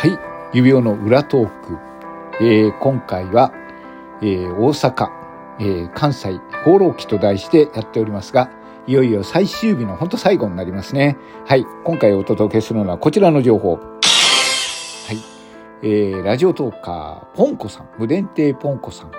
はい。指輪の裏トーク、えー、今回は、えー、大阪、えー、関西放浪記と題してやっておりますがいよいよ最終日の本当最後になりますね。はい。今回お届けするのはこちらの情報。はい。えー、ラジオトーカーポンコさん無伝亭ポンコさん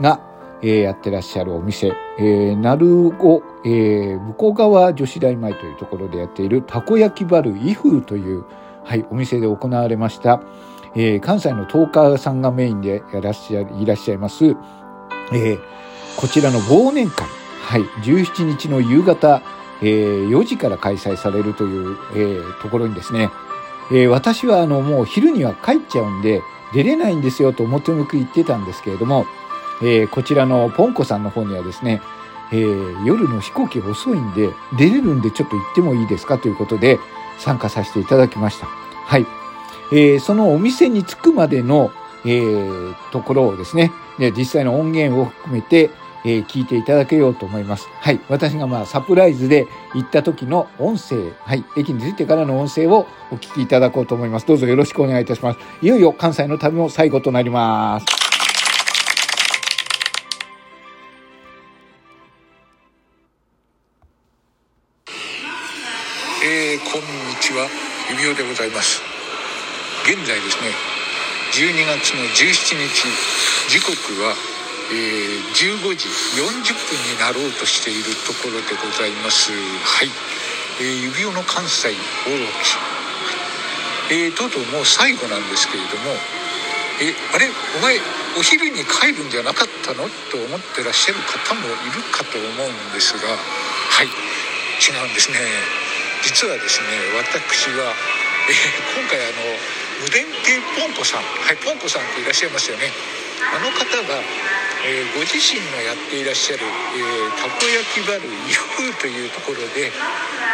が、えー、やってらっしゃるお店、えー、なるご、え、向こう側女子大前というところでやっているたこ焼きバルイフーというはい、お店で行われました、えー、関西のトーカーさんがメインでやらっしゃいらっしゃいます、えー、こちらの忘年会、はい、17日の夕方、えー、4時から開催されるという、えー、ところにですね、えー、私はあのもう昼には帰っちゃうんで出れないんですよと表向く言ってたんですけれども、えー、こちらのポンコさんの方にはですね、えー、夜の飛行機遅いんで出れるんでちょっと行ってもいいですかということで参加させていただきました。はい。えー、そのお店に着くまでの、えー、ところをですね、で実際の音源を含めて、えー、聞いていただけようと思います。はい。私がまあサプライズで行った時の音声、はい。駅に着いてからの音声をお聞きいただこうと思います。どうぞよろしくお願いいたします。いよいよ関西の旅も最後となります。えー、こんにちは指輪でございます。現在ですね12月の17日時刻は、えー、15時40分になろうとしているところでございます。はい、えー、指輪の関西放浪記、えー、とうとうもう最後なんですけれどもえあれ？お前お昼に帰るんじゃなかったの？と思ってらっしゃる方もいるかと思うんですがはい。違うんですね実はですね私は、えー、今回あの無電亭ポンポさんはいポンポさんっていらっしゃいますよね。あの方が、えー、ご自身のやっていらっしゃる、えー、たこ焼きバルイフーというところで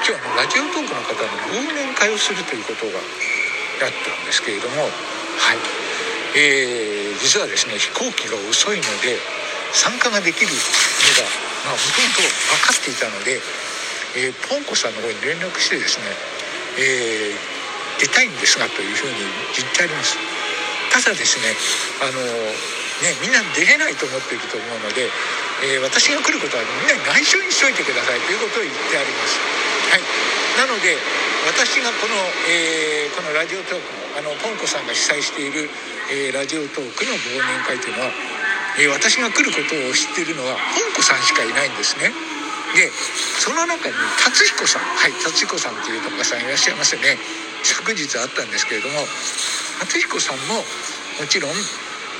今日あのラジオトークの方の忘年会をするということがあったんですけれどもはい。えー、実はですね飛行機が遅いので参加ができるのが、まあ、ほとんど分かっていたのでえー、ポンコさんの方に連絡してですね、えー、出たいんですがというふうに言ってあります。ただですねあのねみんな出れないと思っていると思うので、えー、私が来ることはみんなに内緒にしといてくださいということを言ってあります。はい。なので私がこの,、えー、このラジオトークのあのポンコさんが主催している、えー、ラジオトークの忘年会というのは、え、私が来ることを知っているのはポンコさんしかいないんですね。でその中に達彦さんはい達彦さんという作家さんいらっしゃいますよね。昨日あったんですけれども達彦さんももちろん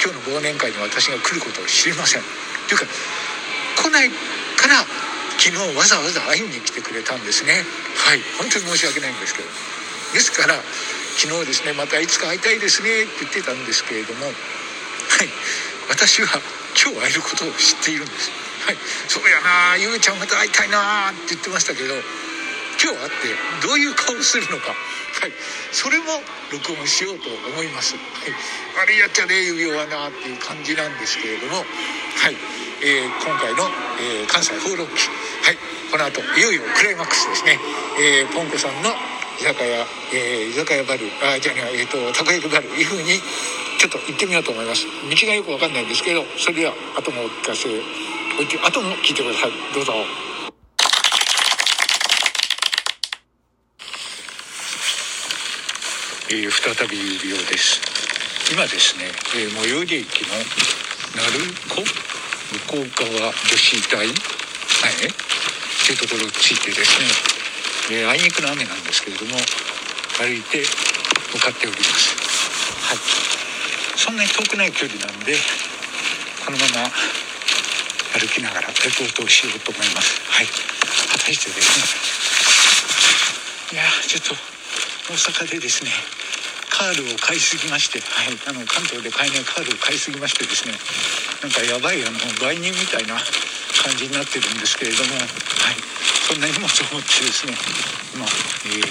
今日の忘年会に私が来ることを知りません。というか来ないから昨日わざわざ会いに来てくれたんですね。はい本当に申し訳ないんですけど。ですから昨日ですねまたいつか会いたいですねって言ってたんですけれどもはい私は今日会えることを知っているんです。はいそうやなゆうちゃんまた会いたいなって言ってましたけど今日会ってどういう顔するのか。はいそれも録音しようと思います、はい、悪いやっちゃね指輪はなっていう感じなんですけれども。はい、えー、今回の、えー、関西放浪記。はいこの後いよいよクライマックスですね、えー、ポンコさんの居酒屋、えー、居酒屋バルあじゃあえっ、ー、とたこ焼きバルいうふうにちょっと行ってみようと思います。道がよくわかんないんですけどそれでは後もお聞かせあとも聞いてください。どうぞ。えー、再び指輪です。今ですね、えー、最寄り駅の鳴子向こう側女子大はいっていうところについてですね、えー、あいにくの雨なんですけれども歩いて向かっております。はい。そんなに遠くない距離なんでこのまま歩きながらレポートをしようと思います。はい。果たしてですね。いやちょっと大阪でですねカールを買いすぎまして、はい、あの関東で買えないカールを買いすぎましてですね。なんかやばいあの売人みたいな感じになってるんですけれども、はい、そんな荷物を持ってですね今、えー、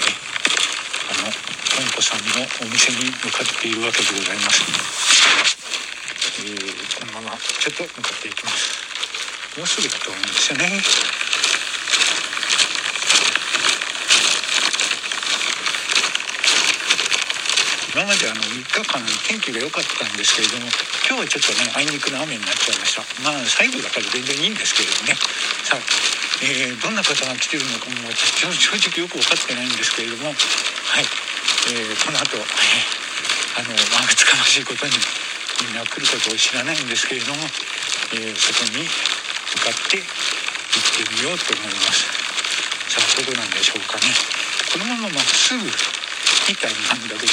あのポンコさんのお店に向かっているわけでございます。えー、このままちょっと向かっていきます。もうすぐだと思うんですよね。今まであの3日間天気が良かったんですけれども今日はちょっとねあいにくの雨になっちゃいました。まあ最後だから全然いいんですけれどもね。さあ、えー、どんな方が来てるのかも私正直よく分かってないんですけれどもはい、えー、この後、えー、あのまあつかましいことにみんな来ることを知らないんですけれども、えー、そこに向かって行ってみようと思います。さあどこなんでしょうかね。このまままっすぐみたいなんだけど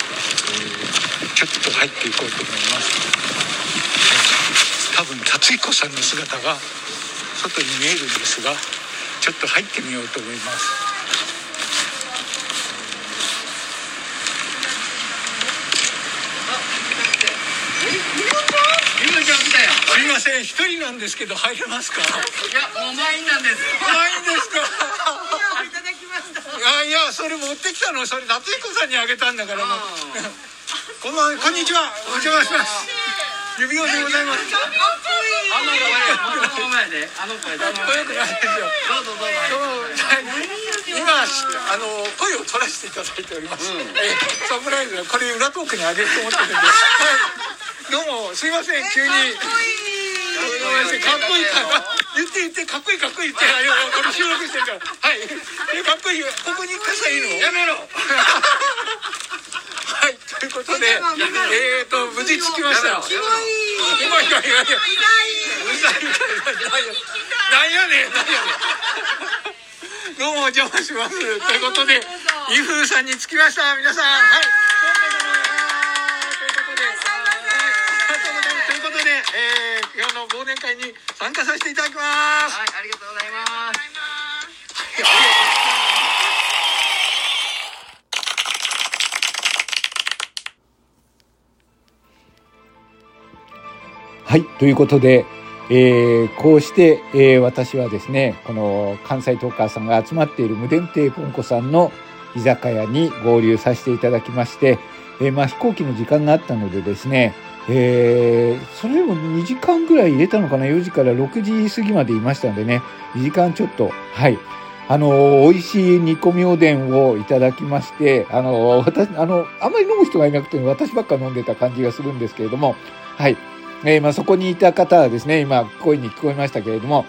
ちょっと入っていこうと思います。多分達彦さんの姿が外に見えるんですがちょっと入ってみようと思います。すみません一人なんですけど入れますか？いやもう満員なんです。満員ですか？いやいやそれ持ってきたの？それ夏彦さんにあげたんだからこんばんこんにちは。お邪魔します。指輪でございます。かっこいいあの子前であの子かっこよくないですよどうぞどうぞ。今あの声を取らせていただいております、うん、えサプライズこれ裏トークにあげると思ってるんで、はい、どうもすいません。急にかっこいいから言って言ってかっこいいかっこいいって。これ収録してるからはい。かっこい。い。ここに傘い。い。のやめろはいということでえっ、ー、と無事着きましたキモいキモいキモいキモいうざいなんやねんなんやねんどうもお邪魔しますということで伊風さんに着きました皆さんはいえー、今日の忘年会に参加させていただきます。はい、ありがとうございます。はい、ということで、えー、こうして、えー、私はですね、この関西トーカーさんが集まっている無伝亭ポンコさんの居酒屋に合流させていただきまして、えー、まあ飛行機の時間があったのでですね、えー、それでも2時間ぐらい入れたのかな ?4 時から6時過ぎまでいましたんでね、2時間ちょっと、はい。あの、美味しい煮込みおでんをいただきまして、あの、私、あの、あんまり飲む人がいなくて、私ばっか飲んでた感じがするんですけれども、はい。えー、まあ、そこにいた方はですね、今、声に聞こえましたけれども、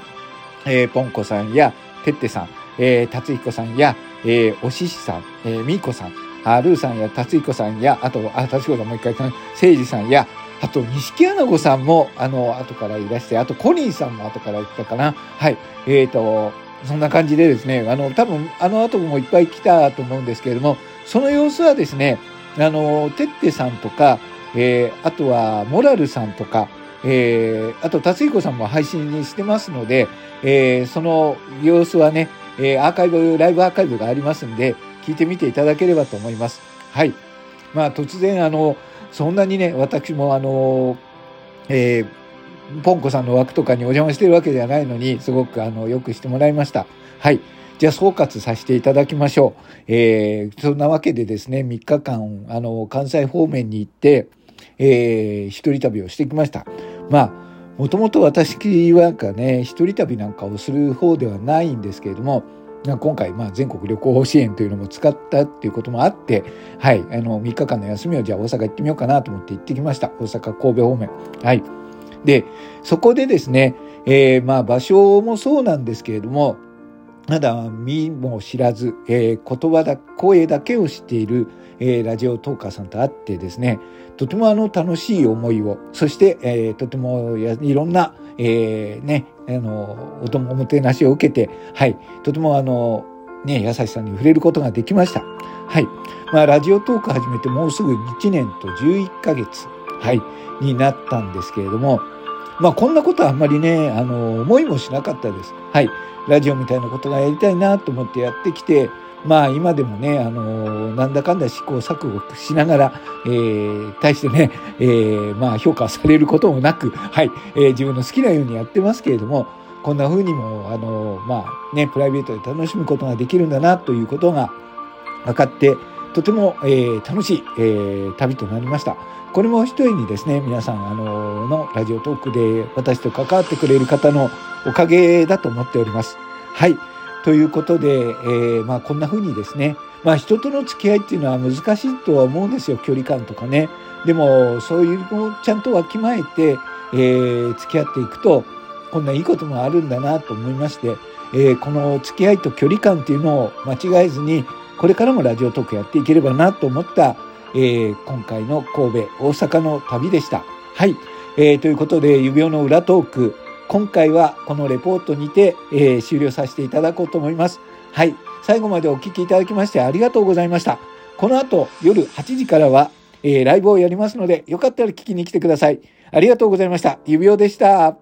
えー、ポンコさんや、てってさん、えー、達彦さんや、えー、おししさん、えー、みーこさん、あルーさんや達彦さんや、あと、あ、達彦さんもう一回、せいじさんや、あと、錦穴子さんも、あの、後からいらして、あと、コニーさんも後から来たかな。はい。えっ、ー、と、そんな感じでですね、あの、多分、あの後もいっぱい来たと思うんですけれども、その様子はですね、あの、てってさんとか、えー、あとは、モラルさんとか、えー、あと、達彦さんも配信にしてますので、えー、その様子はね、え、アーカイブ、ライブアーカイブがありますんで、聞いてみていただければと思います。はい。まあ、突然、あの、そんなにね、私もあの、え、ポンコさんの枠とかにお邪魔してるわけではないのに、すごくあの、よくしてもらいました。はい。じゃあ総括させていただきましょう。えー、そんなわけでですね、3日間、あの、関西方面に行って、えー、一人旅をしてきました。まあ、もともと私はかね、一人旅なんかをする方ではないんですけれども、今回、まあ、全国旅行支援というのも使ったっていうこともあって、はい、あの、3日間の休みをじゃあ大阪行ってみようかなと思って行ってきました。大阪、神戸方面。はい。で、そこでですね、えー、まあ、場所もそうなんですけれども、まだ見も知らず、えー、言葉だ、声だけを知っている、えー、ラジオトーカーさんと会ってですね、とてもあの楽しい思いを、そして、えー、とてもいろんな、えー、ね、あの、おもてなしを受けて、はい、とてもあの、ね、優しさに触れることができました。はい。まあ、ラジオトーク始めてもうすぐ1年と11ヶ月、はい、になったんですけれども、まあ、こんなことはあんまりね、あの、思いもしなかったです。はい。ラジオみたいなことがやりたいなと思ってやってきて、まあ今でもね、あのなんだかんだ試行錯誤しながら、えー、対してね、えー、まあ評価されることもなく、はい、えー、自分の好きなようにやってますけれども、こんな風にも、あのまあね、プライベートで楽しむことができるんだなということが分かって、とても、えー、楽しい、えー、旅となりました。これも一重にですね、皆さん、あののラジオトークで私と関わってくれる方のおかげだと思っております。はい。ということで、えー、まあこんな風にですね、まあ人との付き合いっていうのは難しいとは思うんですよ、距離感とかね。でも、そういうのをちゃんとわきまえて、えー、付き合っていくと、こんないいこともあるんだなと思いまして、えー、この付き合いと距離感っていうのを間違えずに、これからもラジオトークやっていければなと思った、えー、今回の神戸、大阪の旅でした。はい。えー、ということで、指輪の裏トーク、今回はこのレポートにて、えー、終了させていただこうと思います。はい。最後までお聞きいただきましてありがとうございました。この後夜8時からは、えー、ライブをやりますので、よかったら聞きに来てください。ありがとうございました。指輪でした。